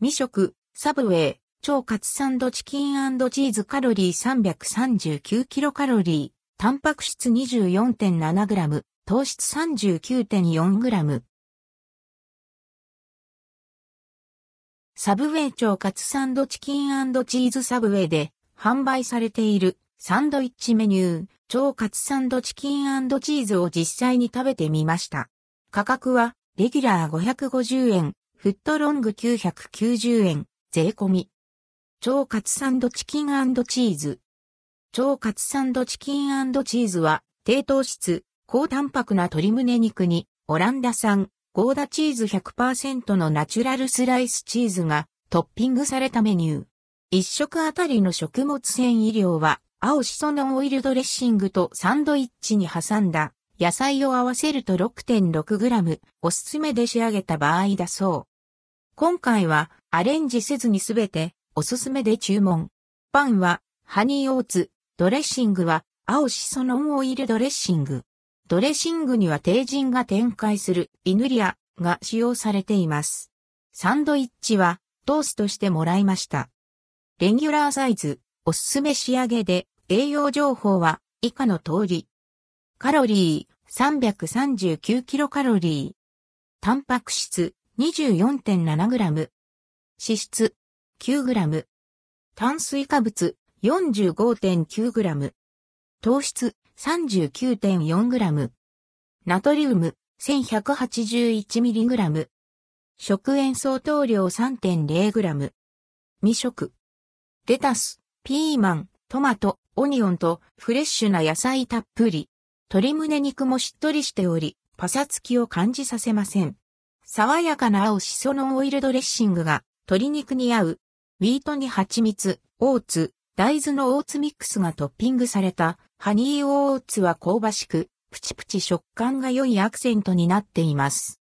未食、サブウェイ、超カツサンドチキンチーズカロリー339キロカロリー、タンパク質 24.7g、糖質 39.4g。サブウェイ超カツサンドチキンチーズサブウェイで販売されているサンドイッチメニュー、超カツサンドチキンチーズを実際に食べてみました。価格は、レギュラー550円、フットロング990円、税込み。超カツサンドチキンチーズ。超カツサンドチキンチーズは、低糖質、高タンパクな鶏胸肉に、オランダ産、ゴーダチーズ100%のナチュラルスライスチーズがトッピングされたメニュー。一食あたりの食物繊維量は、青シソのオイルドレッシングとサンドイッチに挟んだ野菜を合わせると 6.6g おすすめで仕上げた場合だそう。今回はアレンジせずにすべておすすめで注文。パンはハニーオーツ、ドレッシングは青シソノンオイルドレッシング。ドレッシングには低人が展開するイヌリアが使用されています。サンドイッチはトーストしてもらいました。レギュラーサイズ、おすすめ仕上げで栄養情報は以下の通り。カロリー339キロカロリー。タンパク質 24.7g。脂質 9g。炭水化物 45.9g。糖質 39.4g。ナトリウム 1181mg。食塩相当量 3.0g。未食。レタス、ピーマン、トマト、オニオンとフレッシュな野菜たっぷり。鶏胸肉もしっとりしており、パサつきを感じさせません。爽やかな青しそのオイルドレッシングが鶏肉に合う。ウィートに蜂蜜、オーツ、大豆のオーツミックスがトッピングされたハニーオーツは香ばしく、プチプチ食感が良いアクセントになっています。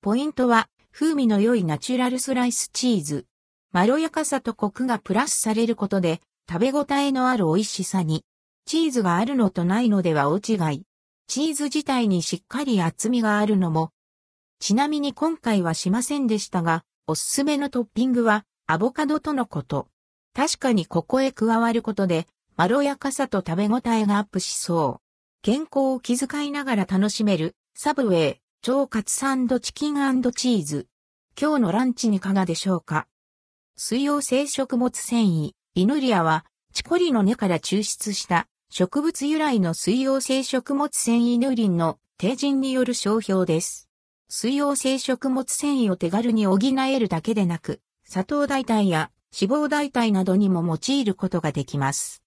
ポイントは風味の良いナチュラルスライスチーズ。まろやかさとコクがプラスされることで食べ応えのある美味しさに。チーズがあるのとないのでは大違い。チーズ自体にしっかり厚みがあるのもちなみに今回はしませんでしたが、おすすめのトッピングはアボカドとのこと。確かにここへ加わることで、まろやかさと食べ応えがアップしそう。健康を気遣いながら楽しめる、サブウェイ、超カツサンドチキンチーズ。今日のランチにいかがでしょうか？水溶性食物繊維、イヌリアは、チコリの根から抽出した植物由来の水溶性食物繊維ヌリンの低人による商標です。水溶性食物繊維を手軽に補えるだけでなく、砂糖代替や脂肪代替などにも用いることができます。